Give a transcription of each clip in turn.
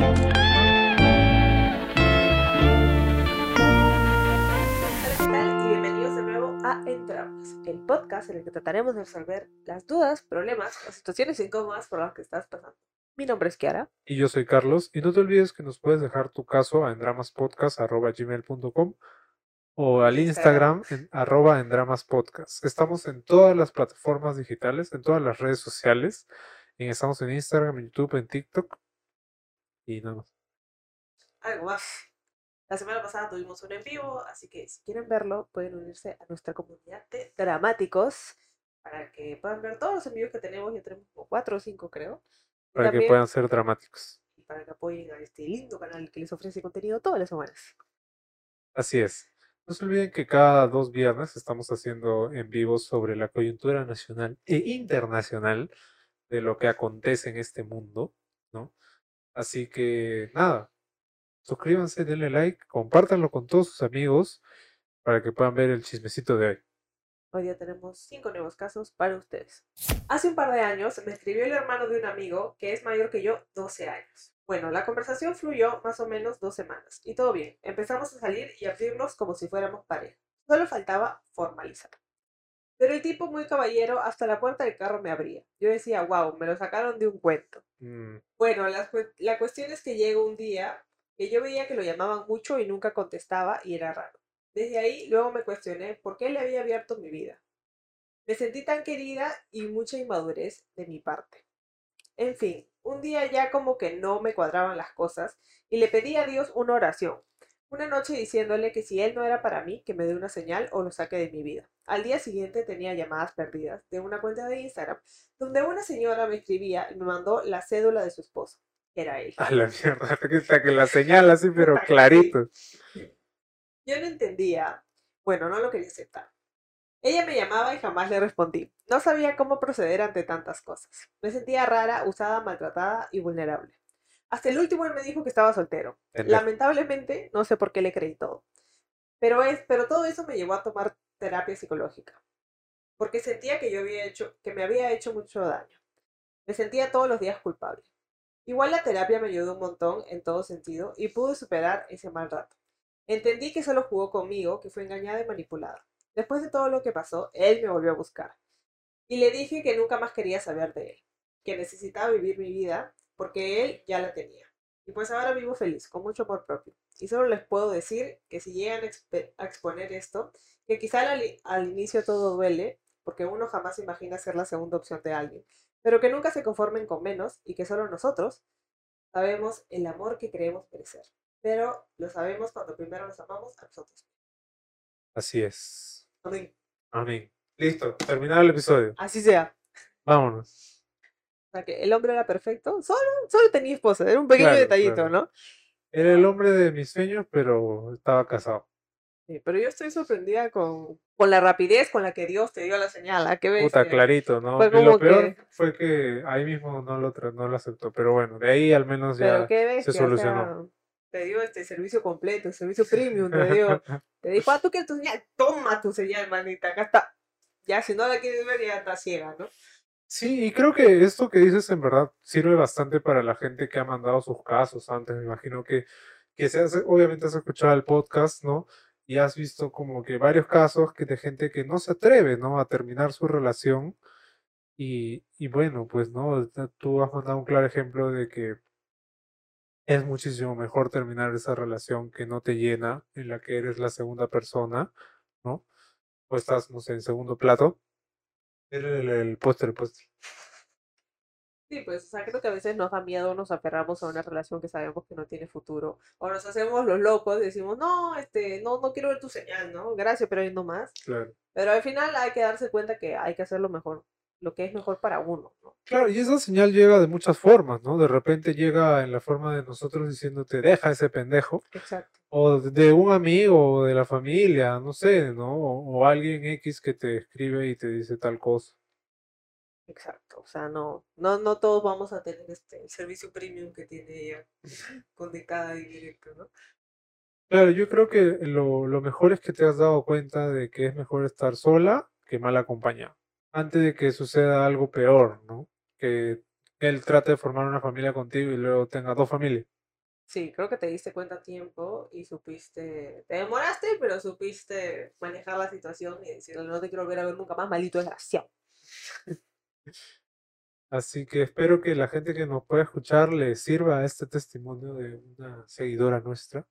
Y bienvenidos de nuevo a Entramas, el podcast en el que trataremos de resolver las dudas, problemas o situaciones incómodas por las que estás pasando. Mi nombre es Kiara. Y yo soy Carlos, y no te olvides que nos puedes dejar tu caso a endramaspodcast.gmail.com o al Instagram en arroba endramaspodcast. Estamos en todas las plataformas digitales, en todas las redes sociales. Estamos en Instagram, en YouTube, en TikTok. Y nada más. Algo más. La semana pasada tuvimos un en vivo, así que si quieren verlo, pueden unirse a nuestra comunidad de dramáticos para que puedan ver todos los envíos que tenemos. Ya tenemos como cuatro o cinco, creo. Para que puedan ser dramáticos. y para que apoyen a este lindo canal que les ofrece contenido todas las semanas. Así es. No se olviden que cada dos viernes estamos haciendo en vivo sobre la coyuntura nacional e internacional de lo que acontece en este mundo, ¿no? Así que nada, suscríbanse, denle like, compártanlo con todos sus amigos para que puedan ver el chismecito de hoy. Hoy día tenemos cinco nuevos casos para ustedes. Hace un par de años me escribió el hermano de un amigo que es mayor que yo 12 años. Bueno, la conversación fluyó más o menos dos semanas y todo bien. Empezamos a salir y abrirnos como si fuéramos pareja. Solo faltaba formalizar. Pero el tipo muy caballero hasta la puerta del carro me abría. Yo decía, wow, me lo sacaron de un cuento. Mm, Bueno, la, cue- la cuestión es que llegó un día que yo veía que lo llamaban mucho y nunca contestaba y era raro. Desde ahí luego me cuestioné por qué le había abierto mi vida. Me sentí tan querida y mucha inmadurez de mi parte. En fin, un día ya como que no me cuadraban las cosas y le pedí a Dios una oración. Una noche diciéndole que si él no era para mí, que me dé una señal o lo saque de mi vida. Al día siguiente tenía llamadas perdidas de una cuenta de Instagram donde una señora me escribía y me mandó la cédula de su esposo. Era él. a la mierda, que la señala así, pero clarito. Yo no entendía. Bueno, no lo quería aceptar. Ella me llamaba y jamás le respondí. No sabía cómo proceder ante tantas cosas. Me sentía rara, usada, maltratada y vulnerable. Hasta el último él me dijo que estaba soltero. Lamentablemente, no sé por qué le creí todo. Pero, es, pero todo eso me llevó a tomar terapia psicológica. Porque sentía que yo había hecho, que me había hecho mucho daño. Me sentía todos los días culpable. Igual la terapia me ayudó un montón en todo sentido y pude superar ese mal rato. Entendí que solo jugó conmigo, que fue engañada y manipulada. Después de todo lo que pasó, él me volvió a buscar. Y le dije que nunca más quería saber de él, que necesitaba vivir mi vida porque él ya la tenía. Y pues ahora vivo feliz, con mucho amor propio. Y solo les puedo decir que si llegan a, exponer esto, que quizá al, al inicio todo duele, porque uno jamás imagina ser la segunda opción de alguien, pero que nunca se conformen con menos y que solo nosotros sabemos el amor que creemos merecer. Pero lo sabemos cuando primero nos amamos a nosotros. Así es. Amén. Amén. Listo, terminado el episodio. Así sea. Vámonos. O sea, que el hombre era perfecto, solo, solo tenía esposa, era un pequeño Claro, detallito, claro. ¿no? Era el hombre de mis sueños, pero estaba casado. Sí, pero yo estoy sorprendida con, con la rapidez con la que Dios te dio la señal. ¿a qué Puta, bestia? clarito, ¿no? Fue lo peor que- fue que ahí mismo no lo, no lo aceptó. Pero bueno, de ahí al menos ya qué bestia, o sea, solucionó. te dio este servicio completo, el servicio premium, te dio. Te dijo, ah, tú quieres tu señal, toma tu señal, manita, acá está. Ya, si no la quieres ver, ya está ciega, ¿no? Sí, y creo que esto que dices en verdad sirve bastante para la gente que ha mandado sus casos antes. Me imagino que, que se hace, obviamente has escuchado el podcast, ¿no? Y has visto como que varios casos que de gente que no se atreve, ¿no? A terminar su relación. Y, y bueno, pues, ¿no? Tú has mandado un claro ejemplo de que es muchísimo mejor terminar esa relación que no te llena, en la que eres la segunda persona, ¿no? O estás, no sé, en segundo plato. El, el, el póster, el póster. Sí, pues, o sea, creo que a veces nos da miedo, nos aferramos a una relación que sabemos que no tiene futuro, o nos hacemos los locos y decimos, no, este, no, no quiero ver tu señal, ¿no? Gracias, pero ahí no más. Claro. Pero al final hay que darse cuenta que hay que hacer lo mejor, lo que es mejor para uno, ¿no? Claro, y esa señal llega de muchas formas, ¿no? De repente llega en la forma de nosotros diciéndote, deja ese pendejo, Exacto. o de un amigo, o de la familia, no sé, ¿no? O, o alguien X que te escribe y te dice tal cosa. Exacto, o sea, no, no, no todos vamos a tener este el servicio premium que tiene ella conectada y directo, ¿no? Claro, yo creo que lo, lo mejor es que te has dado cuenta de que es mejor estar sola que mal acompañada. Antes de que suceda algo peor, ¿no? Que él trate de formar una familia contigo y luego tenga dos familias. Sí, creo que te diste cuenta a tiempo y supiste, te demoraste, pero supiste manejar la situación y decirle, no te quiero volver a ver nunca más, maldito desgraciado. Así que espero que la gente que nos pueda escuchar le sirva este testimonio de una seguidora nuestra.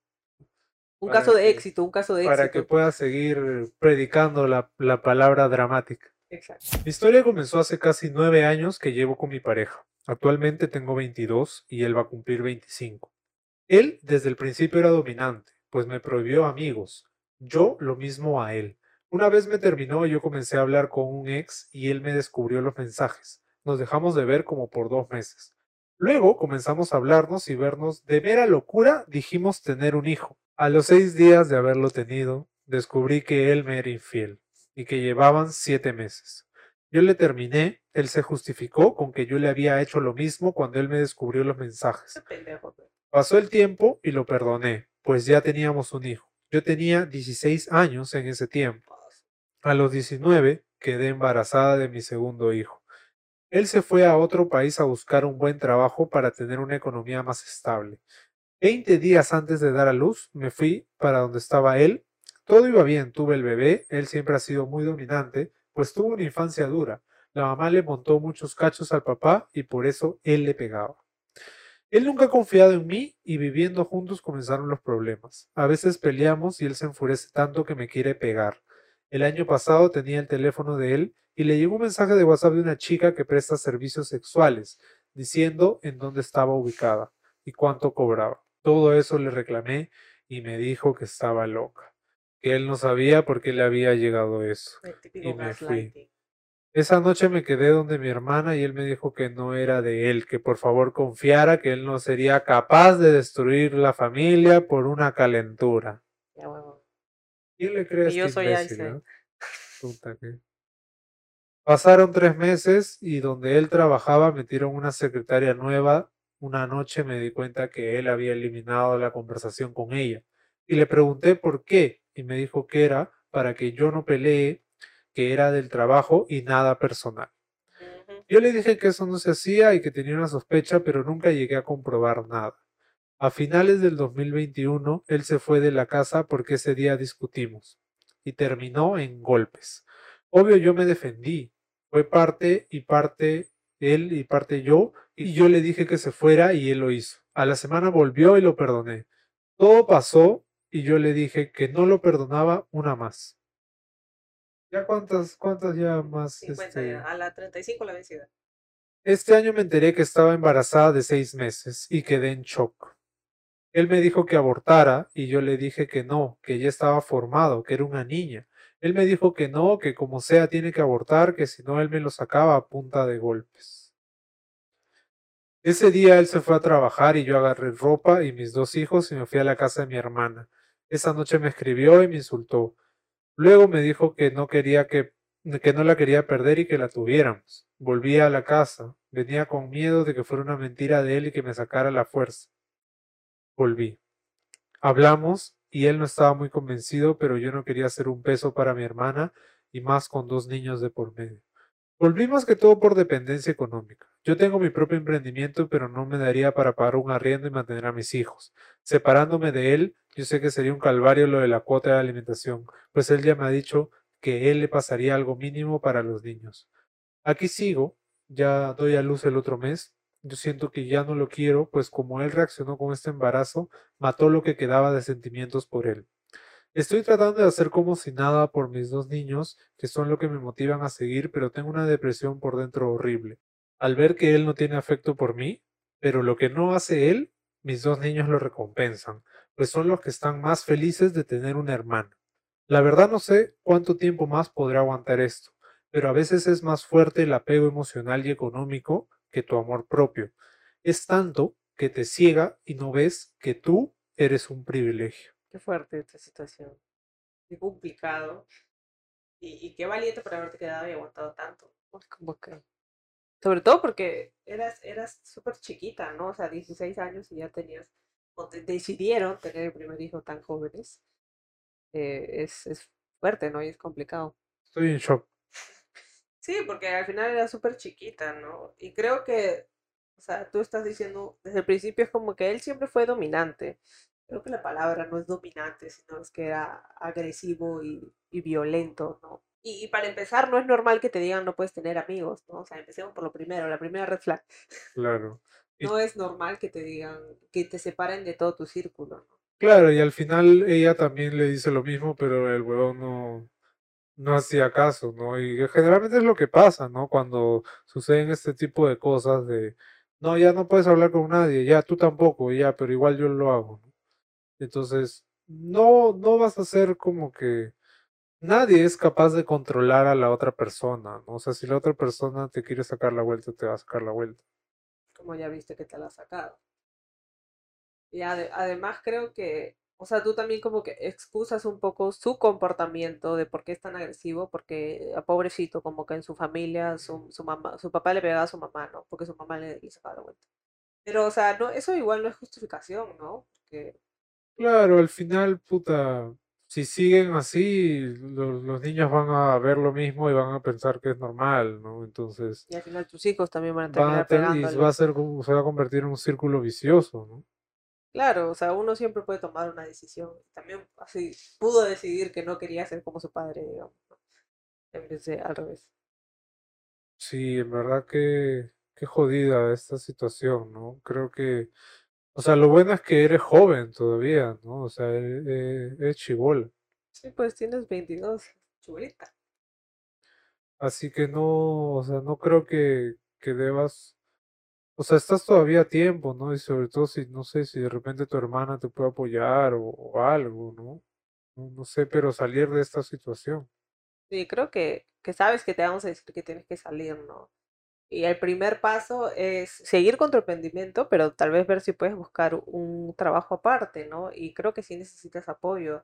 Un caso de que- éxito, un caso de Para que éxito. pueda seguir predicando la, la palabra dramática. Mi historia comenzó hace casi nueve años que llevo con mi pareja. Actualmente tengo 22 y él va a cumplir 25. Él desde el principio era dominante, pues me prohibió amigos. Yo lo mismo a él. Una vez me terminó yo comencé a hablar con un ex y él me descubrió los mensajes. Nos dejamos de ver como por dos meses. Luego comenzamos a hablarnos y vernos. De mera locura dijimos tener un hijo. A los seis días de haberlo tenido, descubrí que él me era infiel y que llevaban siete meses. Yo le terminé, él se justificó con que yo le había hecho lo mismo cuando él me descubrió los mensajes. Pasó el tiempo y lo perdoné, pues ya teníamos un hijo. Yo tenía 16 años en ese tiempo. A los 19 quedé embarazada de mi segundo hijo. Él se fue a otro país a buscar un buen trabajo para tener una economía más estable. Veinte días antes de dar a luz, me fui para donde estaba él. Todo iba bien, tuve el bebé, él siempre ha sido muy dominante, pues tuvo una infancia dura. La mamá le montó muchos cachos al papá y por eso él le pegaba. Él nunca ha confiado en mí y viviendo juntos comenzaron los problemas. A veces peleamos y él se enfurece tanto que me quiere pegar. El año pasado tenía el teléfono de él y le llegó un mensaje de WhatsApp de una chica que presta servicios sexuales, diciendo en dónde estaba ubicada y cuánto cobraba. Todo eso le reclamé y me dijo que estaba loca, él no sabía por qué le había llegado eso. Y me fui. Esa noche me quedé donde mi hermana y él me dijo que no era de él, que por favor confiara que él no sería capaz de destruir la familia por una calentura. Ya, huevo. ¿Quién le cree a Y yo soy imbécil, Einstein. no? Puta que- Pasaron tres meses y donde él trabajaba metieron una secretaria nueva. Una noche me di cuenta que él había eliminado la conversación con ella y le pregunté por qué y me dijo que era para que yo no pelee, que era del trabajo y nada personal. Yo le dije que eso no se hacía y que tenía una sospecha, pero nunca llegué a comprobar nada. A finales del 2021, él se fue de la casa porque ese día discutimos y terminó en golpes. Obvio yo me defendí. Fue parte y parte él y parte yo y yo le dije que se fuera y él lo hizo. A la semana volvió y lo perdoné. Todo pasó y yo le dije que no lo perdonaba una más. ¿Ya cuántas, cuántas ya más? 50 este, ya, a la 35 la vencida. este año me enteré que estaba embarazada de seis meses y quedé en shock. Él me dijo que abortara y yo le dije que no, que ya estaba formado, que era una niña. Él me dijo que no, que como sea tiene que abortar, que si no él me lo sacaba a punta de golpes. Ese día él se fue a trabajar y yo agarré ropa y mis dos hijos y me fui a la casa de mi hermana. Esa noche me escribió y me insultó. Luego me dijo que no quería que, que no la quería perder y que la tuviéramos. Volví a la casa. Venía con miedo de que fuera una mentira de él y que me sacara la fuerza. Volví. Hablamos y él no estaba muy convencido, pero yo no quería ser un peso para mi hermana y más con dos niños de por medio. Volví más que todo por dependencia económica. Yo tengo mi propio emprendimiento, pero no me daría para pagar un arriendo y mantener a mis hijos. Separándome de él, yo sé que sería un calvario lo de la cuota de alimentación, pues él ya me ha dicho que él le pasaría algo mínimo para los niños. Aquí sigo, ya doy a luz el otro mes. Yo siento que ya no lo quiero, pues como él reaccionó con este embarazo, mató lo que quedaba de sentimientos por él. Estoy tratando de hacer como si nada por mis dos niños, que son lo que me motivan a seguir, pero tengo una depresión por dentro horrible. Al ver que él no tiene afecto por mí, pero lo que no hace él, mis dos niños lo recompensan, pues son los que están más felices de tener una hermana. La verdad no sé cuánto tiempo más podré aguantar esto, pero a veces es más fuerte el apego emocional y económico que tu amor propio. Es tanto que te ciega y no ves que tú eres un privilegio. Qué fuerte esta situación. Qué complicado. Y, y qué valiente por haberte quedado y aguantado tanto. Como que- Sobre todo porque eras, eras súper chiquita, ¿no? O sea, 16 años y ya tenías, o te- decidieron tener el primer hijo tan jóvenes. Eh, es, es fuerte, ¿no? Y es complicado. Estoy en shock. Sí, porque al final era súper chiquita, ¿no? Y creo que O sea, tú estás diciendo, desde el principio es como que él siempre fue dominante. Creo que la palabra no es dominante, sino es que era agresivo y, y violento, ¿no? Y, y para empezar, no es normal que te digan no puedes tener amigos, ¿no? O sea, empecemos por lo primero, la primera red flag. Claro. Y No es normal que te digan, que te separen de todo tu círculo, ¿no? claro, y al final ella también le dice lo mismo, pero el huevón no, no hacía caso, ¿no? Y generalmente es lo que pasa, ¿no? Cuando suceden este tipo de cosas de, no, ya no puedes hablar con nadie, ya tú tampoco, ya, pero igual yo lo hago, ¿no? Entonces, no, no vas a ser como que nadie es capaz de controlar a la otra persona, ¿no? O sea, si la otra persona te quiere sacar la vuelta, te va a sacar la vuelta. Como ya viste que te la has sacado. Y ade- además creo que, o sea, tú también como que excusas un poco su comportamiento de por qué es tan agresivo, porque a pobrecito, como que en su familia, su, su mamá, su papá le pegaba a su mamá, ¿no? Porque su mamá le, le sacaba la vuelta. Pero, o sea, no, eso igual no es justificación, ¿no? Porque, Claro, al final, puta, si siguen así, los, los niños van a ver lo mismo y van a pensar que es normal, ¿no? Entonces, y al final tus hijos también van a van a terminar y va a ser, se va a convertir en un círculo vicioso, ¿no? Claro, o sea, uno siempre puede tomar una decisión. También así pudo decidir que no quería ser como su padre, digamos, ¿no? En vez de al revés. Sí, en verdad que, qué jodida esta situación, ¿no? Creo que, o sea, lo bueno es que eres joven todavía, ¿no? O sea, e- e- eres chibola. Sí, pues tienes 22, chulita. Así que no, o sea, no creo que, que debas, o sea, estás todavía a tiempo, ¿no? Y sobre todo si, no sé, si de repente tu hermana te puede apoyar o, o algo, ¿no? No, no sé, pero salir de esta situación. Sí, creo que, que sabes que te vamos a decir que tienes que salir, ¿no? Y el primer paso es seguir con tu emprendimiento, pero tal vez ver si puedes buscar un trabajo aparte, ¿no? Y creo que sí necesitas apoyo.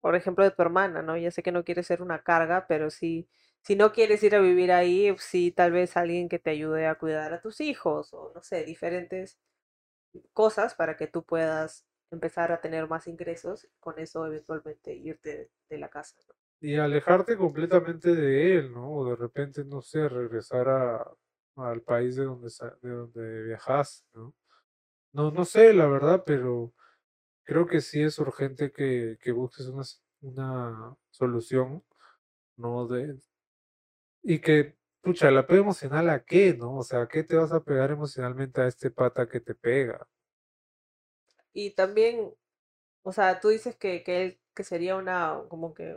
Por ejemplo, de tu hermana, ¿no? Ya sé que no quieres ser una carga, pero sí, si no quieres ir a vivir ahí, sí, tal vez alguien que te ayude a cuidar a tus hijos o no sé, diferentes cosas para que tú puedas empezar a tener más ingresos, con eso eventualmente irte de la casa, ¿no? Y alejarte completamente de él, ¿no? O de repente, no sé, regresar a, al país de donde, de donde viajaste, ¿no? No, no sé, la verdad, pero creo que sí es urgente que, que busques una, una solución, ¿no? De, y que, pucha, el apego emocional a qué, ¿no? O sea, ¿a qué te vas a pegar emocionalmente a este pata que te pega? Y también, o sea, tú dices que, que sería una, como que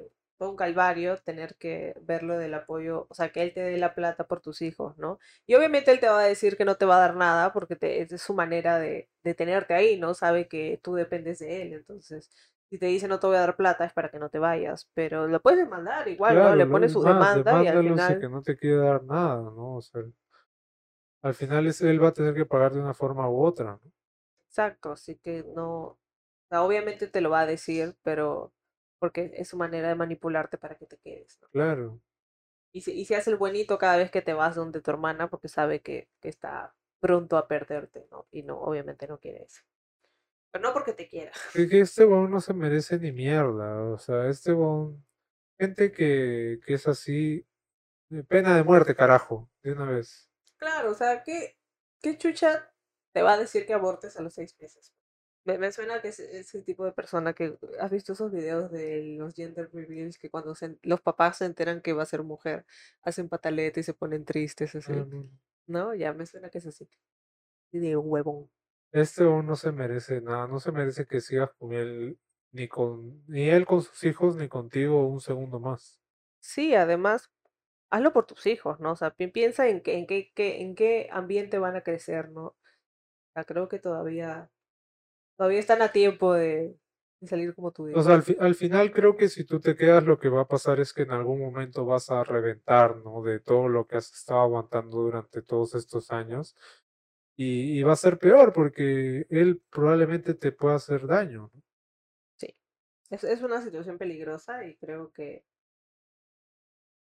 un calvario tener que verlo del apoyo, o sea, que él te dé la plata por tus hijos, ¿no? Y obviamente él te va a decir que no te va a dar nada porque te, es su manera de, de tenerte ahí, ¿no? Sabe que tú dependes de él, entonces, si te dice no te voy a dar plata es para que no te vayas, pero lo puedes demandar igual, ¿no? Le pones es su demanda y al final, que no te quiere dar nada, ¿no? O sea, al final es, él va a tener que pagar de una forma u otra, ¿no? exacto, así que no, o sea, obviamente te lo va a decir, pero porque es su manera de manipularte para que te quedes, ¿no? Claro. Y se, y se hace el buenito cada vez que te vas donde tu hermana porque sabe que, que está pronto a perderte, ¿no? Y no, obviamente no quiere eso. Pero no porque te quiera. Que, que este weón no se merece ni mierda. O sea, este weón. Gente que, que es así. de Pena de muerte, carajo. De una vez. Claro, o sea, ¿qué, qué chucha te va a decir que abortes a los seis meses? Me, me suena que es ese tipo de persona que has visto esos videos de los gender reveals que cuando se en- los papás se enteran que va a ser mujer, hacen pataleta y se ponen tristes así. No, no. ¿No? Ya me suena que es así. Y de huevón. Este weón no se merece nada. No se merece que sigas con él. Ni con. Ni él con sus hijos, ni contigo un segundo más. Sí, además, hazlo por tus hijos, ¿no? O sea, pi- piensa en qué, en qué, qué- en qué ambiente van a crecer, ¿no? O sea, creo que todavía, todavía están a tiempo de, de salir como tú O dices. sea, al, fi- al final creo que si tú te quedas, lo que va a pasar es que en algún momento vas a reventar, ¿no? De todo lo que has estado aguantando durante todos estos años. Y, y va a ser peor porque él probablemente te pueda hacer daño, ¿no? Sí, es, es una situación peligrosa y creo que,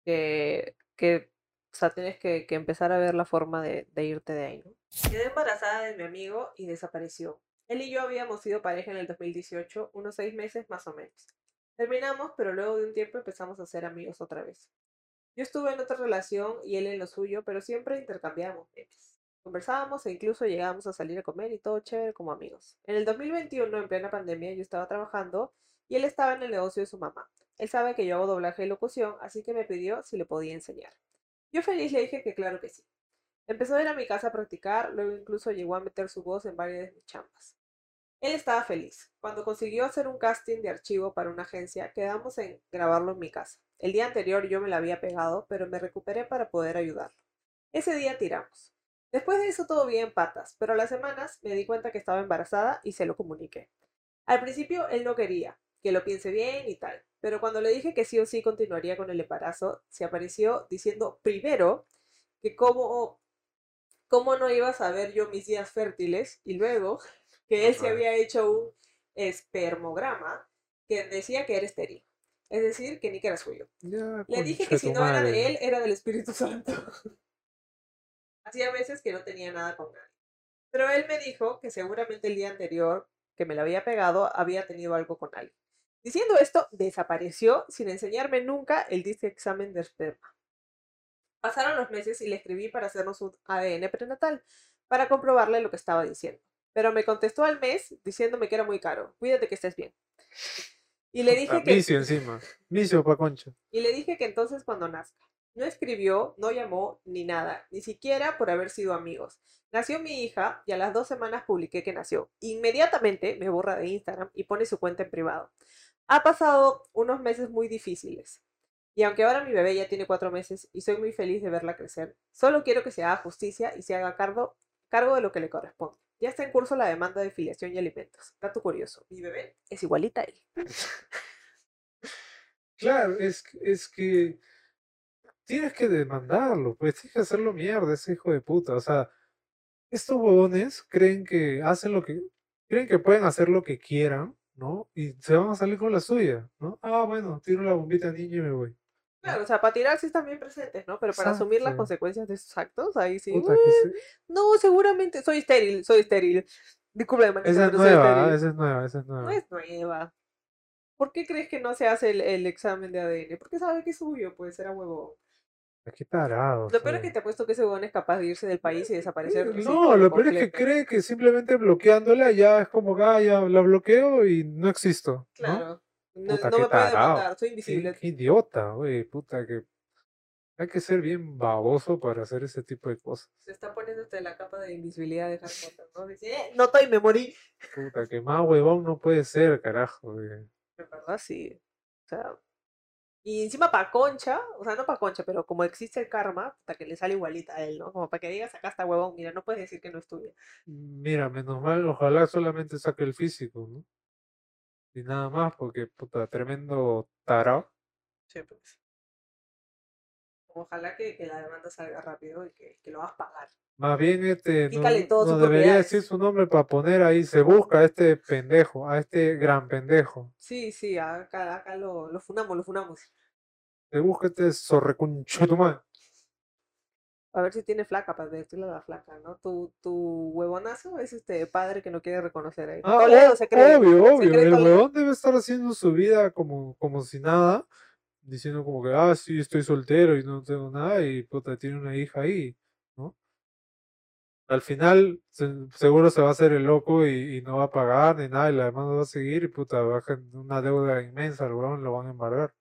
que, que o sea, tienes que, que empezar a ver la forma de, de irte de ahí, ¿no? Quedé embarazada de mi amigo y desapareció. Él y yo habíamos sido pareja en el 2018, unos seis meses más o menos. Terminamos, pero luego de un tiempo empezamos a ser amigos otra vez. Yo estuve en otra relación y él en lo suyo, pero siempre intercambiamos memes. Conversábamos e incluso llegábamos a salir a comer y todo chévere como amigos. En el 2021, en plena pandemia, yo estaba trabajando y él estaba en el negocio de su mamá. Él sabe que yo hago doblaje y locución, así que me pidió si le podía enseñar. Yo feliz le dije que claro que sí. Empezó a ir a mi casa a practicar, luego incluso llegó a meter su voz en varias de mis chambas. Él estaba feliz. Cuando consiguió hacer un casting de archivo para una agencia, quedamos en grabarlo en mi casa. El día anterior yo me la había pegado, pero me recuperé para poder ayudarlo. Ese día tiramos. Después de eso todo bien patas, pero a las semanas me di cuenta que estaba embarazada y se lo comuniqué. Al principio él no quería, que lo piense bien y tal, pero cuando le dije que sí o sí continuaría con el embarazo, se apareció diciendo primero que cómo, cómo no iba a saber yo mis días fértiles y luego que él se había hecho un espermograma que decía que era estéril. Es decir, que ni que era suyo. Le dije que si no era de él, era del Espíritu Santo. Hacía veces que no tenía nada con nadie. Pero él me dijo que seguramente el día anterior que me la había pegado había tenido algo con alguien. Diciendo esto, desapareció sin enseñarme nunca el disque examen de esperma. Pasaron los meses y le escribí para hacernos un ADN prenatal, para comprobarle lo que estaba diciendo. Pero me contestó al mes diciéndome que era muy caro. Cuídate que estés bien. Y le dije que... Vicio encima. Vicio pa' concha. Y le dije que entonces cuando nazca. No escribió, no llamó, ni nada, ni siquiera por haber sido amigos. Nació mi hija y a las dos semanas publiqué que nació. Inmediatamente me borra de Instagram y pone su cuenta en privado. Ha pasado unos meses muy difíciles. Y aunque ahora mi bebé ya tiene cuatro meses y soy muy feliz de verla crecer, solo quiero que se haga justicia y se haga cargo, de lo que le corresponde. Ya está en curso la demanda de filiación y alimentos. Dato curioso, mi bebé es igualita a él. Claro, es, es que tienes que demandarlo, pues tienes que hacerlo mierda, ese hijo de puta. O sea, estos huevones creen que hacen lo que, creen que pueden hacer lo que quieran, ¿no? Y se van a salir con la suya, ¿no? Ah, bueno, tiro la bombita niño y me voy. Claro, o sea, para tirar sí están bien presentes, ¿no? Pero para asumir las consecuencias de sus actos, ahí sí. "Uh, que se- No, seguramente soy estéril, soy estéril. Disculpe, Esa es nueva, estéril". ah, esa es nueva, esa es No nueva. es nueva. ¿Por qué crees que no se hace el, el examen de ADN? Porque sabe que es suyo, pues era huevón. Qué tarado. Lo peor es que te apuesto que ese huevón es capaz de irse del país y desaparecer. No, lo peor es que cree que simplemente bloqueándola ya es como que ah, ya la bloqueo y no existo. ¿no? Claro. No, Puta, no qué me puede tarado. demandar, soy Qué, invisible. qué idiota, güey, puta, que hay que ser bien baboso para hacer ese tipo de cosas. Se está poniéndote la capa de invisibilidad de Harry Potter, ¿no? Dice, "Eh, no estoy, me morí. Puta, que más huevón no puede ser, carajo, güey. En verdad, sí. O sea, y encima para Concha, o sea, no para Concha, pero como existe el karma, hasta que le sale igualita a él, ¿no? Como para que digas, acá está huevón, mira, no puedes decir que no es tuya. Mira, menos mal, ojalá solamente saque el físico, ¿no? Y nada más, porque, puta, tremendo tarao. Sí, pues. Ojalá que, que la demanda salga rápido y que, que lo vas a pagar. Más bien, este, no, no debería decir su nombre para poner ahí, se busca a este pendejo, a este gran pendejo. Sí, sí, acá, acá lo, lo funamos, lo funamos. Se busca este zorrecunchutumán. A ver si tiene flaca para decirle a la flaca, ¿no? Tu, tu huevonazo es este padre que no quiere reconocer ahí. Ah, Toledo se cree. obvio, se obvio. cree El huevón debe estar haciendo su vida como, como si nada, diciendo como que, ah, sí, estoy soltero y no tengo nada, y puta, tiene una hija ahí, ¿no? Al final, se- seguro se va a hacer el loco y, y no va a pagar ni nada, y la demanda va a seguir, y puta, va a gen- una deuda inmensa, el huevón lo van a embargar.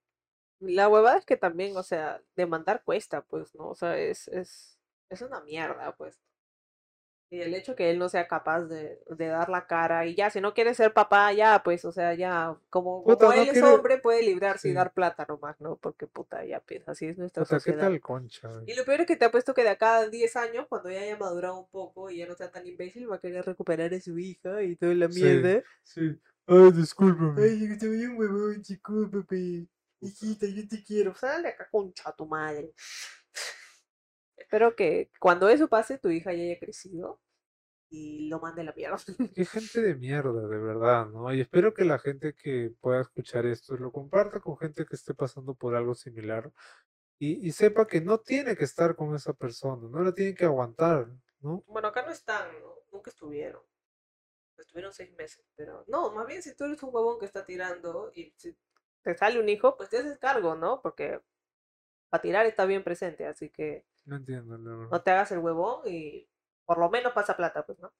La huevada es que también, o sea, demandar cuesta, pues, ¿no? O sea, es, es, es una mierda, pues. Y el hecho que él no sea capaz de, de dar la cara y ya, si no quiere ser papá, ya, pues, o sea, ya, como, Puta, como no él es hombre, puede librarse y Sí. dar plata nomás, ¿no? Porque, puta, ya, pues, así es nuestra O sea, ¿qué sociedad. tal concha? Y lo peor es que te apuesto que de acá a 10 años, cuando ya haya madurado un poco y ya no sea tan imbécil, va a querer recuperar a su hija y toda la Sí. mierda. Sí. Ay, discúlpame. Ay, te voy un huevón, chico, papi. Hijita, yo te quiero. Sal de acá, concha tu madre. Espero que cuando eso pase, tu hija ya haya crecido y lo mande a la mierda. Qué gente de mierda, de verdad, ¿no? Y espero que la gente que pueda escuchar esto lo comparta con gente que esté pasando por algo similar y, y sepa que no tiene que estar con esa persona, no la tiene que aguantar, ¿no? Bueno, acá no están, ¿no? Nunca estuvieron. Estuvieron seis meses, pero no, más bien si tú eres un huevón que está tirando y si te sale un hijo, pues te haces cargo, ¿no? Porque para tirar está bien presente, así que No entiendo, verdad. no te hagas el huevón y Por lo menos pasa plata, pues, ¿no?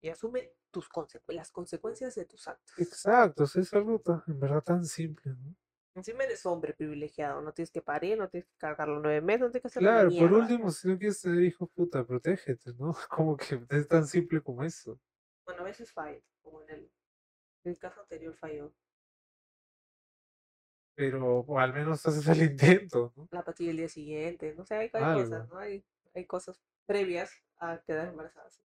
Y asume tus consecu- las consecuencias de tus actos. Exacto, es esa ruta, en verdad tan simple, ¿no? Encima eres hombre privilegiado, no tienes que parir, no tienes que cargar los nueve meses, no tienes que hacer Claro, por último, si no quieres tener hijos, puta, protégete, ¿no? Como que es tan simple como eso. Bueno, a veces falla, como en el, en el caso anterior falló. Pero o al menos haces el intento, ¿no? La pastilla el día siguiente, no sé, hay, hay cosas, ¿no? Hay, hay cosas previas a quedar embarazada. sí.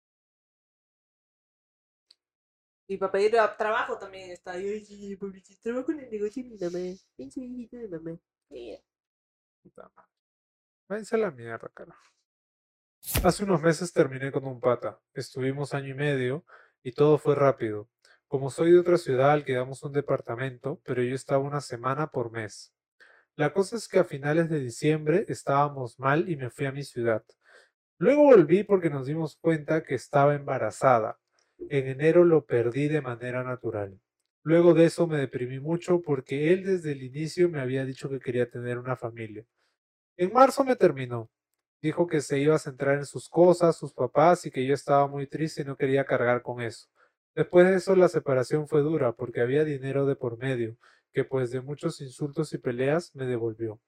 Y para pedir trabajo también está ay, papi, sí, trabajo en el negocio de mi mamá, en su hijito de mamá. Mira. Puta madre. Váyanse a la mierda, carajo. Hace unos meses terminé con un pata. Estuvimos año y medio y todo fue rápido. Como soy de otra ciudad, alquilamos un departamento, pero yo estaba una semana por mes. La cosa es que a finales de diciembre estábamos mal y me fui a mi ciudad. Luego volví porque nos dimos cuenta que estaba embarazada. En enero lo perdí de manera natural. Luego de eso me deprimí mucho porque él desde el inicio me había dicho que quería tener una familia. En marzo me terminó. Dijo que se iba a centrar en sus cosas, sus papás y que yo estaba muy triste y no quería cargar con eso. Después de eso la separación fue dura porque había dinero de por medio, que pues de muchos insultos y peleas me devolvió.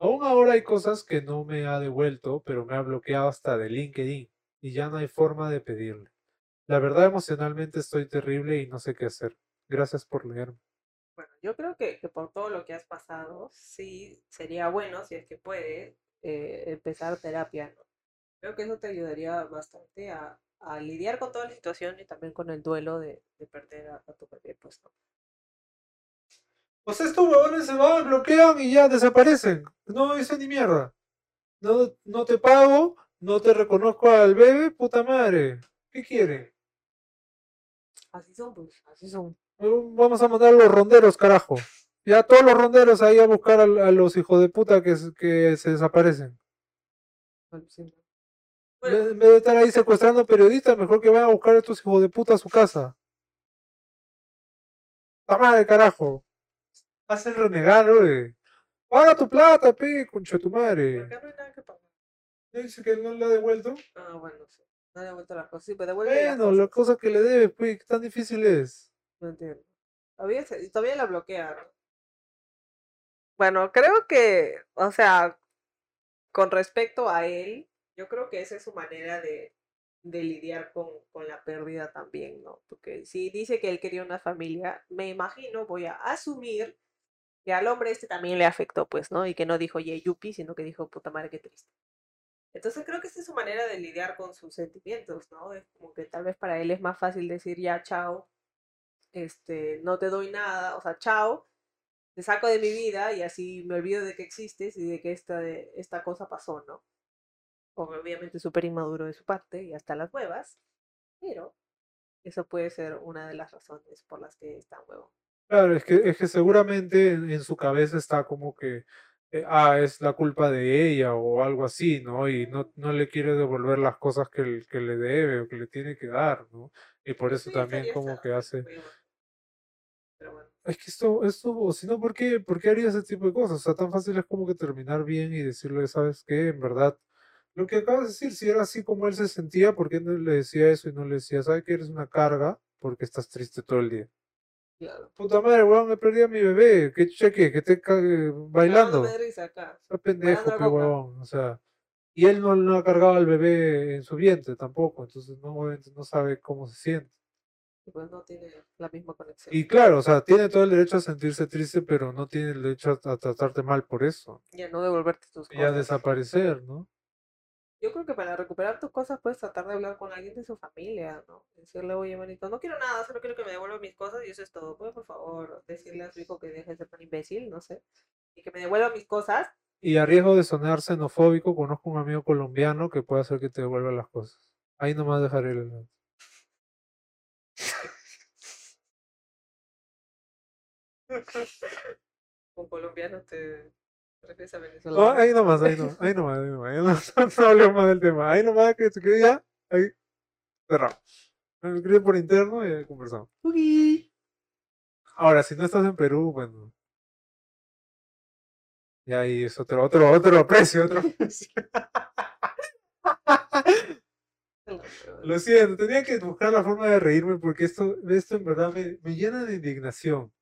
Aún ahora hay cosas que no me ha devuelto, pero me ha bloqueado hasta de LinkedIn y ya no hay forma de pedirle. La verdad emocionalmente estoy terrible y no sé qué hacer. Gracias por leerme. Bueno, yo creo que, que por todo lo que has pasado, sí sería bueno, si es que puedes, eh, empezar terapia, ¿no? Creo que eso te ayudaría bastante a, a lidiar con toda la situación y también con el duelo de, de perder a, a tu bebé, pues, ¿no? Pues estos huevones se van, bloquean y ya desaparecen. No dicen ni mierda. No, no te pago, no te reconozco al bebé, puta madre. ¿Qué quieren? Así son, pues, así son. Vamos a mandar a los ronderos, carajo. Ya todos los ronderos ahí a buscar a, a los hijos de puta que, se- que se desaparecen. En Bueno, en vez de estar ahí secuestrando periodistas, mejor que vayan a buscar a estos hijos de puta a su casa. ¡La madre, carajo! Hacen renegar, oye. Paga tu plata, pe, concha de tu madre. acá no hay nada que pagar. ¿Ya dice que no le ha devuelto? Ah, bueno, sí. No ha devuelto las cosas. Sí, pero devuelve las Bueno, la cosas. cosa que le debe, pues, ¿qué tan difícil es? No entiendo. Todavía, se- todavía la bloquearon. Bueno, creo que, o sea, con respecto a él, yo creo que esa es su manera de, de lidiar con, con la pérdida también, ¿no? Porque si dice que él quería una familia, me imagino, voy a asumir que al hombre este también le afectó, pues, ¿no? Y que no dijo, ye, yupi, sino que dijo, puta madre, qué triste. Entonces creo que esa es su manera de lidiar con sus sentimientos, ¿no? Es como que tal vez para él es más fácil decir, ya, chao, este, no te doy nada, o sea, chao, te saco de mi vida y así me olvido de que existes y de que esta, esta cosa pasó, ¿no? Obviamente súper inmaduro de su parte y hasta las huevas, pero eso puede ser una de las razones por las que está huevo. Claro, es que, es que seguramente en, en su cabeza está como que, eh, ah, es la culpa de ella o algo así, ¿no? Y no, no le quiere devolver las cosas que, que le debe o que le tiene que dar, ¿no? Y por eso Sí, también como que hace... hueva. Pero bueno, Es que esto, esto, si no, ¿por qué, por qué haría ese tipo de cosas? O sea, tan fácil es como que terminar bien y decirle, ¿sabes qué? En verdad, lo que acabas de decir, si era así como él se sentía, ¿por qué no le decía eso y no le decía, ¿sabes que eres una carga? Porque estás triste todo el día. claro. Puta madre, weón, me perdí a mi bebé. Que cheque, que te bailando. De risa acá. Está pendejo, bailando pe huevón. O sea, y él no, no ha cargado al bebé en su vientre tampoco. Entonces, no, no sabe cómo se siente. y Pues no tiene la misma conexión. Y claro, o sea, tiene todo el derecho a sentirse triste, pero no tiene el derecho a, a tratarte mal por eso. Y a no devolverte tus Y a cosas. desaparecer, ¿no? Yo creo que para recuperar tus cosas puedes tratar de hablar con alguien de su familia, ¿no? Decirle, oye, manito, no quiero nada, solo quiero que me devuelvan mis cosas y eso es todo. ¿Puedes, por favor, decirle a su hijo que deje de ser tan imbécil? No sé. Y que me devuelva mis cosas. Y a riesgo de sonar xenofóbico, conozco un amigo colombiano que puede hacer que te devuelva las cosas. Ahí nomás dejaré el enlace. Con colombianos te refieres a No, venezolanos. ahí nomás, ahí nomás, ahí nomás, ahí nomás. ahí nomás, No, no hablemos más del tema. Ahí nomás que se quede ya, ahí cerramos. Me escribe por interno y conversamos. Uy. Ahora, si no estás en Perú, bueno. Ya ahí es otro, otro, otro precio, otro precio. Lo siento, tenía que buscar la forma de reírme porque esto, esto en verdad me, me llena de indignación.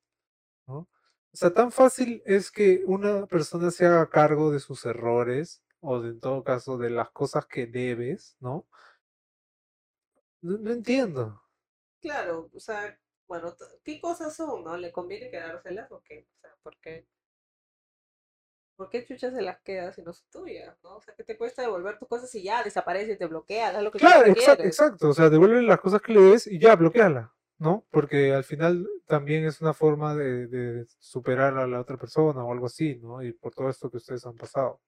¿no? O sea, tan fácil es que una persona se haga cargo de sus errores o de, en todo caso de las cosas que debes, ¿no? No, no entiendo. Claro, o sea, bueno, ¿qué cosas son, no? ¿Le conviene quedárselas o qué? O sea, ¿por qué? ¿Por qué chuchas se las quedas si no son tuyas, no? O sea, ¿qué te cuesta devolver tus cosas y ya desaparece, te bloquea, haz lo que tú Claro, exacto, exacto. O sea, devuelve las cosas que le des y ya, bloqueala, ¿no? Porque al final también es una forma de, de superar a la otra persona o algo así, ¿no? Y por todo esto que ustedes han pasado.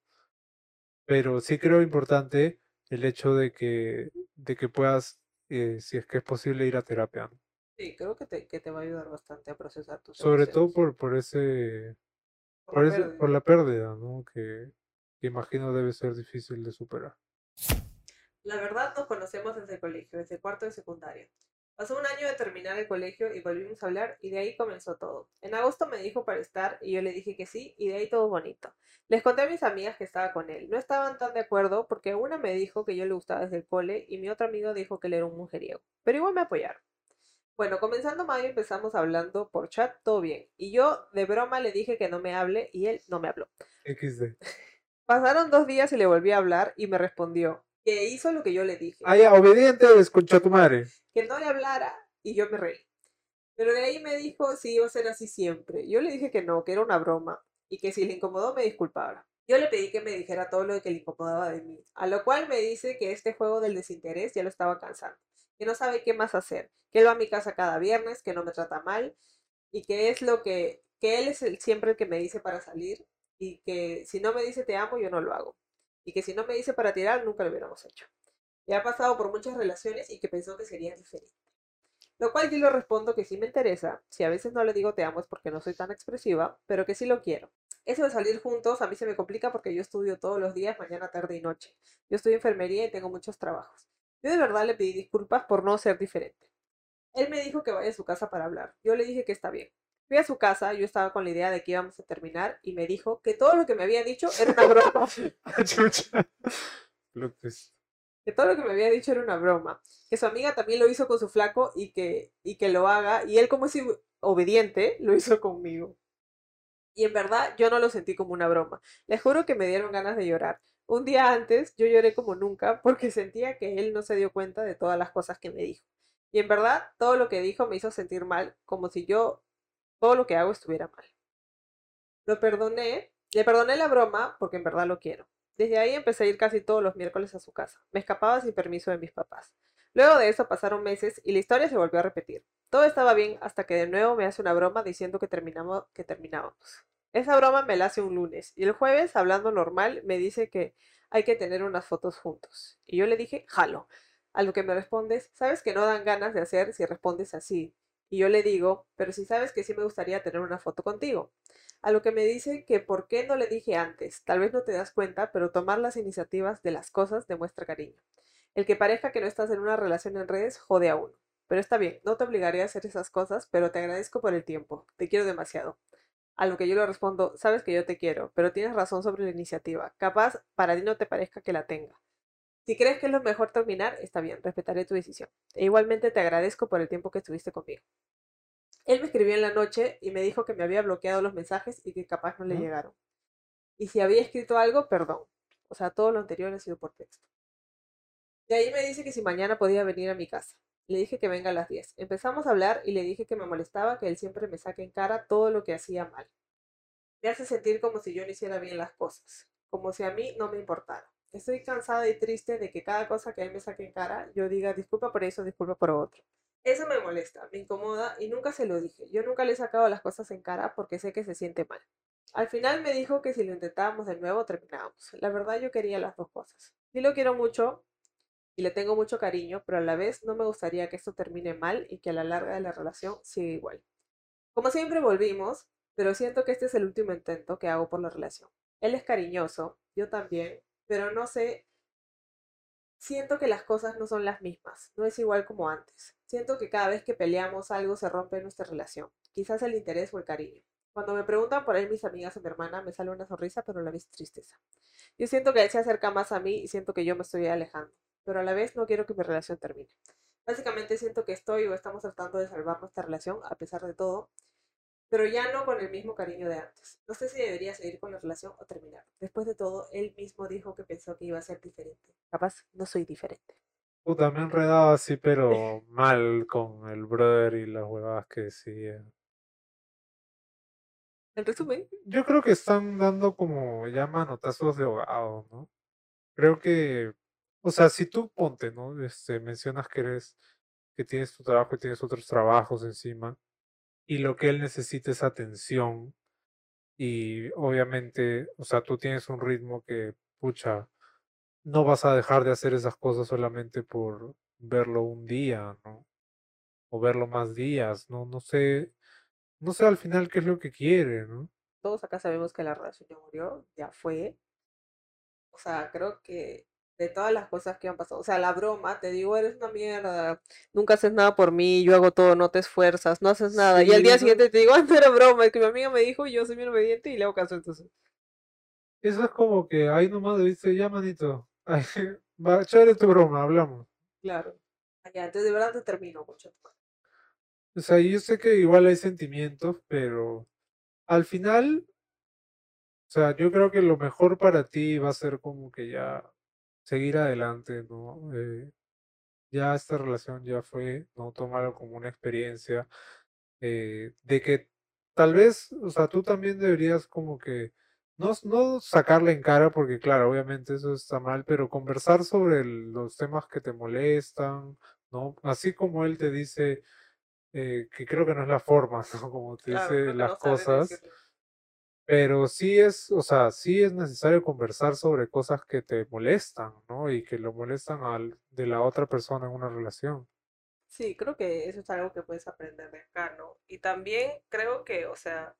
Pero sí creo importante el hecho de que, de que puedas, eh, si es que es posible, ir a terapia, ¿no? Sí, creo que te, que te va a ayudar bastante a procesar tus Sobre todo por, por ese, Por por la ese, pérdida. por la pérdida, ¿no? Que, que imagino debe ser difícil de superar. La verdad nos conocemos desde el colegio, desde cuarto de secundaria. Pasó un año de terminar el colegio y volvimos a hablar y de ahí comenzó todo. En agosto me dijo para estar y yo le dije que sí y de ahí todo bonito. Les conté a mis amigas que estaba con él. No estaban tan de acuerdo porque una me dijo que yo le gustaba desde el cole y mi otro amigo dijo que él era un mujeriego. Pero igual me apoyaron. Bueno, comenzando mayo empezamos hablando por chat, todo bien. Y yo de broma le dije que no me hable y él no me habló. XD. Pasaron dos días y le volví a hablar y me respondió que hizo lo que yo le dije. Ah, ya, obediente, escucha tu madre. que no le hablara y yo me reí. Pero de ahí me dijo si iba a ser así siempre. Yo le dije que no, que era una broma y que si le incomodó me disculpara. Yo le pedí que me dijera todo lo que le incomodaba de mí, a lo cual me dice que este juego del desinterés ya lo estaba cansando, que no sabe qué más hacer, que él va a mi casa cada viernes, que no me trata mal y que es lo que, que él es el, siempre el que me dice para salir y que si no me dice te amo yo no lo hago y que si no me dice para tirar nunca lo hubiéramos hecho. Y ha pasado por muchas relaciones y que pensó que sería diferente. Lo cual yo le respondo que sí me interesa, si a veces no le digo te amo es porque no soy tan expresiva, pero que sí lo quiero. Eso de salir juntos a mí se me complica porque yo estudio todos los días, mañana, tarde y noche. Yo estudio enfermería y tengo muchos trabajos. Yo de verdad le pedí disculpas por no ser diferente. Él me dijo que vaya a su casa para hablar. Yo le dije que está bien. Fui a su casa, yo estaba con la idea de que íbamos a terminar y me dijo que todo lo que me había dicho era una broma. Ah, que todo lo que me había dicho era una broma, que su amiga también lo hizo con su flaco y que, y que lo haga, y él como es obediente, lo hizo conmigo. Y en verdad yo no lo sentí como una broma. Les juro que me dieron ganas de llorar. Un día antes yo lloré como nunca porque sentía que él no se dio cuenta de todas las cosas que me dijo. Y en verdad todo lo que dijo me hizo sentir mal, como si yo todo lo que hago estuviera mal. Lo perdoné, le perdoné la broma porque en verdad lo quiero. Desde ahí empecé a ir casi todos los miércoles a su casa. Me escapaba sin permiso de mis papás. Luego de eso pasaron meses y la historia se volvió a repetir. Todo estaba bien hasta que de nuevo me hace una broma diciendo que, terminamos, que terminábamos. Esa broma me la hace un lunes y el jueves, hablando normal, me dice que hay que tener unas fotos juntos. Y yo le dije, jalo. A lo que me respondes, sabes que no dan ganas de hacer si respondes así. Y yo le digo, pero si sabes que sí me gustaría tener una foto contigo. A lo que me dice que por qué no le dije antes. Tal vez no te das cuenta, pero tomar las iniciativas de las cosas demuestra cariño. El que parezca que no estás en una relación en redes jode a uno. Pero está bien, no te obligaré a hacer esas cosas, pero te agradezco por el tiempo. Te quiero demasiado. A lo que yo le respondo, sabes que yo te quiero, pero tienes razón sobre la iniciativa. Capaz para ti no te parezca que la tenga. Si crees que es lo mejor terminar, está bien, respetaré tu decisión. E igualmente te agradezco por el tiempo que estuviste conmigo. Él me escribió en la noche y me dijo que me había bloqueado los mensajes y que capaz no le ¿Mm? llegaron. Y si había escrito algo, perdón. O sea, todo lo anterior ha sido por texto. De ahí me dice que si mañana podía venir a mi casa. Le dije que venga a las 10. Empezamos a hablar y le dije que me molestaba que él siempre me saque en cara todo lo que hacía mal. Me hace sentir como si yo no hiciera bien las cosas, como si a mí no me importara. Estoy cansada y triste de que cada cosa que él me saque en cara, yo diga disculpa por eso, disculpa por otro. Eso me molesta, me incomoda y nunca se lo dije. Yo nunca le he sacado las cosas en cara porque sé que se siente mal. Al final me dijo que si lo intentábamos de nuevo terminábamos. La verdad yo quería las dos cosas. Sí lo quiero mucho y le tengo mucho cariño, pero a la vez no me gustaría que esto termine mal y que a la larga de la relación siga igual. Como siempre volvimos, pero siento que este es el último intento que hago por la relación. Él es cariñoso, yo también, pero no sé, siento que las cosas no son las mismas, no es igual como antes. Siento que cada vez que peleamos algo se rompe nuestra relación, quizás el interés o el cariño. Cuando me preguntan por él mis amigas o mi hermana, me sale una sonrisa, pero la vez tristeza. Yo siento que él se acerca más a mí y siento que yo me estoy alejando, pero a la vez no quiero que mi relación termine. Básicamente siento que estoy o estamos tratando de salvar nuestra relación a pesar de todo, pero ya no con el mismo cariño de antes. No sé si debería seguir con la relación o terminar. Después de todo, él mismo dijo que pensó que iba a ser diferente. Capaz, no soy diferente. Puta, me he enredado así, pero mal con el brother y las huevadas que decía. En resumen, Yo creo que están dando como ya manotazos de ahogado, ¿no? Creo que, o sea, si tú ponte, ¿no? Este, mencionas que eres, que tienes tu trabajo y tienes otros trabajos encima, y lo que él necesita es atención, y obviamente, o sea, tú tienes un ritmo que, pucha, no vas a dejar de hacer esas cosas solamente por verlo un día, ¿no? O verlo más días, ¿no? No sé, no sé al final qué es lo que quiere, ¿no? todos acá sabemos que la relación ya murió, ya fue. O sea, creo que de todas las cosas que han pasado, o sea, la broma, te digo, eres una mierda, nunca haces nada por mí, yo hago todo, no te esfuerzas, no haces nada. y al día eso, siguiente te digo, ah, no era broma, es que mi amiga me dijo y yo soy bien obediente y le hago caso entonces. eso es como que ahí nomás dice, ya manito, ay, va, chévere tu broma, hablamos. Claro. Ah, Ya, entonces de verdad te termino, mucho. O sea, yo sé que igual hay sentimientos, pero al final, o sea, yo creo que lo mejor para ti va a ser como que ya seguir adelante, ¿no? Eh, ya esta relación ya fue, ¿no? Tómalo como una experiencia eh, de que tal vez, o sea, tú también deberías como que no, no sacarle en cara, porque claro, obviamente eso está mal, pero conversar sobre el- los temas que te molestan, ¿no? Así como él te dice eh, que creo que no es la forma, ¿no? Como te Claro, dice las no cosas, decirlo. Pero sí es, o sea, sí es necesario conversar sobre cosas que te molestan, ¿no? Y que lo molestan al, de la otra persona en una relación. Sí, creo que eso es algo que puedes aprender de acá, ¿no? Y también creo que, o sea,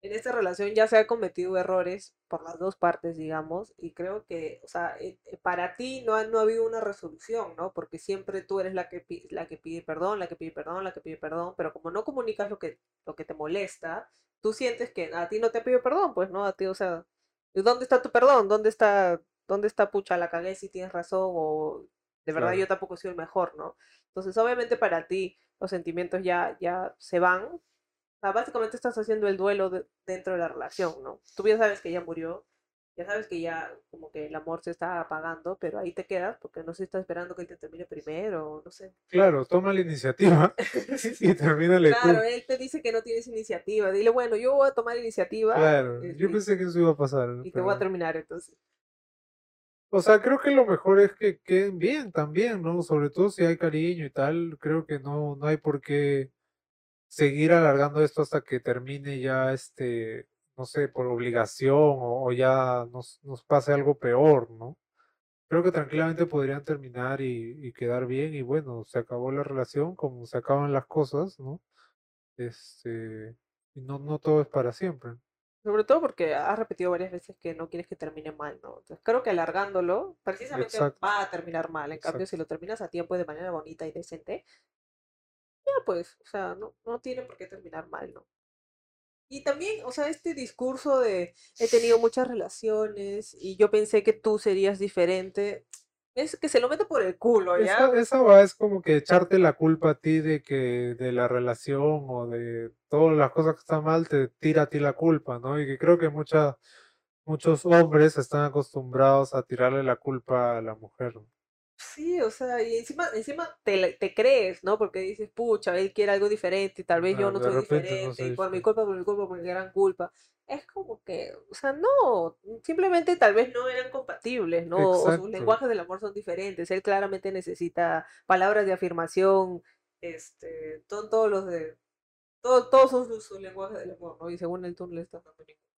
en esta relación ya se han cometido errores por las dos partes, digamos, y creo que, o sea, eh, eh, para ti no ha, no ha habido una resolución, ¿no? Porque siempre tú eres la que, la que pide perdón, la que pide perdón, la que pide perdón, pero como no comunicas lo que, lo que te molesta, tú sientes que a ti no te pide perdón, pues, ¿no? A ti, o sea, ¿dónde está tu perdón? ¿Dónde está, dónde está, pucha, la cagué si tienes razón o de verdad yo tampoco soy el mejor, ¿no? Entonces, obviamente para ti los sentimientos ya, ya se van. O sea, básicamente estás haciendo el duelo de- dentro de la relación, ¿no? Tú ya sabes que ya murió, ya sabes que ya como que el amor se está apagando, pero ahí te quedas porque no sé si estás esperando que él te termine primero, no sé. Claro, toma la iniciativa y termínale Claro, tú. él te dice que no tienes iniciativa. Dile, bueno, yo voy a tomar iniciativa Claro, eh, yo pensé que eso iba a pasar, y te voy a terminar entonces. O sea, creo que lo mejor es que queden bien también, ¿no? Sobre todo si hay cariño y tal, creo que no, no hay por qué seguir alargando esto hasta que termine ya este, no sé, por obligación o, o ya nos, nos pase algo peor, ¿no? Creo que tranquilamente podrían terminar y, y quedar bien y bueno, se acabó la relación como se acaban las cosas, ¿no? Este, y no, no todo es para siempre. Sobre todo porque has repetido varias veces que no quieres que termine mal, ¿no? Entonces creo que alargándolo, precisamente Exacto, va a terminar mal. En cambio, si lo terminas a tiempo y de manera bonita y decente, ya pues, o sea, no, no tiene por qué terminar mal, ¿no? Y también, o sea, este discurso de he tenido muchas relaciones y yo pensé que tú serías diferente, es que se lo mete por el culo, Esa, ¿ya? esa va es como que echarte la culpa a ti de que de la relación o de todas las cosas que están mal, te tira a ti la culpa, ¿no? Y que creo que muchas muchos hombres están acostumbrados a tirarle la culpa a la mujer. Sí, o sea, y encima, encima te, te crees, ¿no? Porque dices, pucha, él quiere algo diferente y tal vez yo no soy repente no diferente y por mi culpa, por mi culpa, por mi gran culpa. Es como que, o sea, no, simplemente tal vez no eran compatibles, ¿no? O sus Exacto. lenguajes del amor son diferentes. Él claramente necesita palabras de afirmación, este, son todos los de, todo- todos son sus, sus lenguajes del amor, ¿no? Y según él tú no le estás dando ninguno.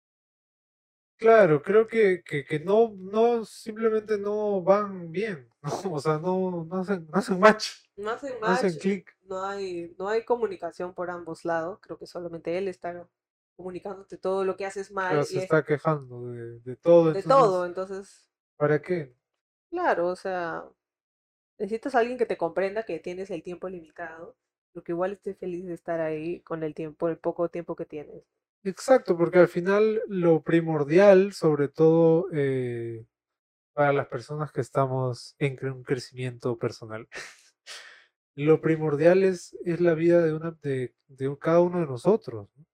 Claro, creo que, que, que no, no, simplemente no van bien, ¿no? O sea, no, no hacen, no hacen match, No hacen no hacen match, clic. no hay, no hay comunicación por ambos lados. Creo que solamente él está comunicándote todo lo que haces mal se y es está quejando de, de todo, de todo. entonces, Entonces, ¿para qué? claro, o sea, necesitas a alguien que te comprenda que tienes el tiempo limitado, pero que igual estés feliz de estar ahí con el tiempo, el poco tiempo que tienes. Exacto, porque al final lo primordial, sobre todo eh, para las personas que estamos en un crecimiento personal, lo primordial es, es la vida de, una, de, de un- cada uno de nosotros. ¿no?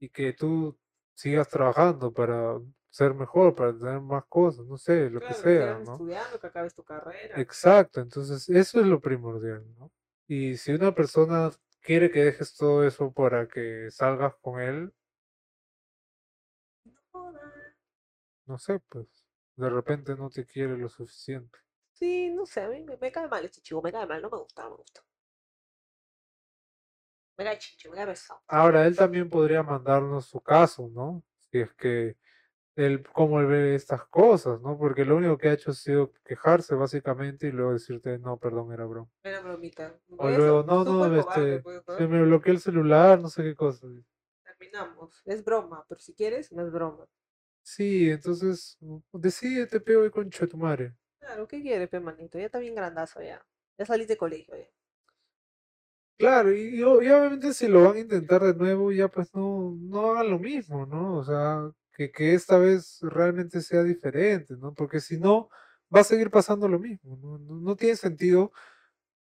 Y que tú sigas trabajando para ser mejor, para tener más cosas, no sé, lo que Claro, que sea, sigas ¿no? estudiando, que acabes tu carrera. Exacto, entonces eso es lo primordial, ¿no? Y si una persona quiere que dejes todo eso para que salgas con él, no sé, pues de repente no te quiere lo suficiente. Sí, no sé, a mí me, me cae mal este chico, me cae mal, no me gusta, no me gusta. Me cae chicho, me cae pesado. Ahora, él también podría mandarnos su caso, ¿no? Si es que él, cómo él ve estas cosas, ¿no? Porque lo único que ha hecho ha sido quejarse básicamente y luego decirte, no, perdón, era broma. Era bromita. O luego, no, no, este, pues, ¿no? se me bloqueó el celular, no sé qué cosa. Terminamos. Es broma, pero si quieres, no es broma. Sí, entonces, decídete, peo y de tu madre. Claro, ¿qué quieres, pe manito? Ya está bien grandazo ya. Ya saliste de colegio ya. Claro, y, y obviamente si lo van a intentar de nuevo, ya pues no, no hagan lo mismo, ¿no? O sea, que, que esta vez realmente sea diferente, ¿no? Porque si no, va a seguir pasando lo mismo, ¿no? No, no tiene sentido,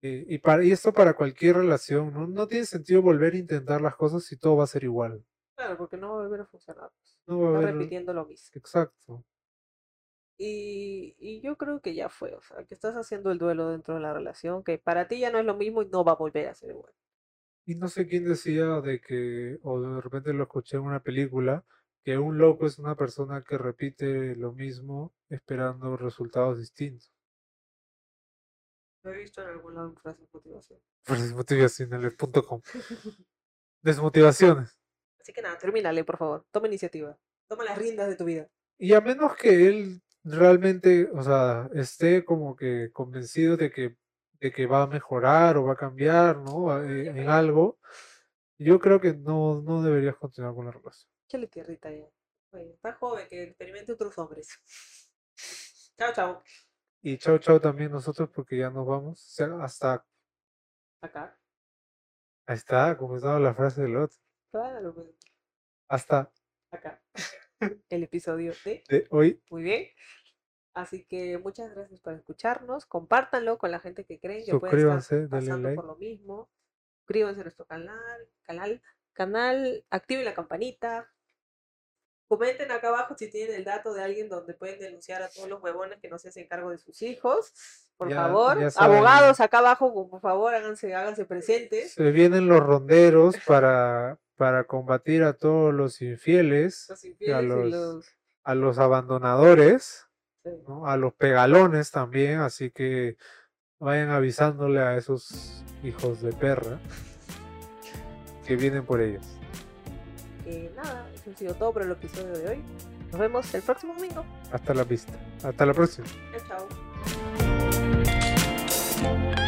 eh, y, para, y esto para cualquier relación, ¿no? No tiene sentido volver a intentar las cosas si todo va a ser igual. Claro, porque no va a volver a funcionar. pues. No va a haber... repitiendo lo mismo. Exacto. Y, y yo creo que ya fue, o sea, que estás haciendo el duelo dentro de la relación, que para ti ya no es lo mismo y no va a volver a ser igual. Y no sé quién decía de que, o de repente lo escuché en una película, que un loco es una persona que repite lo mismo esperando resultados distintos. Lo he visto en algún lado en frases de motivación. Motivacionales.com. Desmotivaciones. Así que nada, termínale, por favor. Toma iniciativa. Toma las riendas de tu vida. Y a menos que él realmente, o sea, esté como que convencido de que, de que va a mejorar o va a cambiar, ¿no? A- eh, En algo, yo creo que no, no deberías continuar con la relación. Échale tierrita ya. Oye, está joven, que experimente otros hombres. Chao, chao. Y chao, chao también nosotros porque ya nos vamos. Hasta, Acá. ahí está, como estaba la frase del otro. Claro, pues, Hasta acá. El episodio de de hoy. Muy bien. Así que muchas gracias por escucharnos. Compártanlo con la gente que creen que puede estar pasando like. por lo mismo. Suscríbanse a nuestro canal, canal, canal, activen la campanita. Comenten acá abajo si tienen el dato de alguien donde pueden denunciar a todos los huevones que no se hacen cargo de sus hijos. Por Ya- favor, ya abogados acá abajo, por favor, háganse, háganse presentes. Se vienen los ronderos para, para combatir a todos los infieles, Los infieles y los- los- a los abandonadores, sí. ¿no? a los pegalones también, así que vayan avisándole a esos hijos de perra que vienen por ellos. Que nada, eso ha sido todo por el episodio de hoy. Nos vemos el próximo domingo. Hasta la vista. Hasta la próxima. Chao, chao.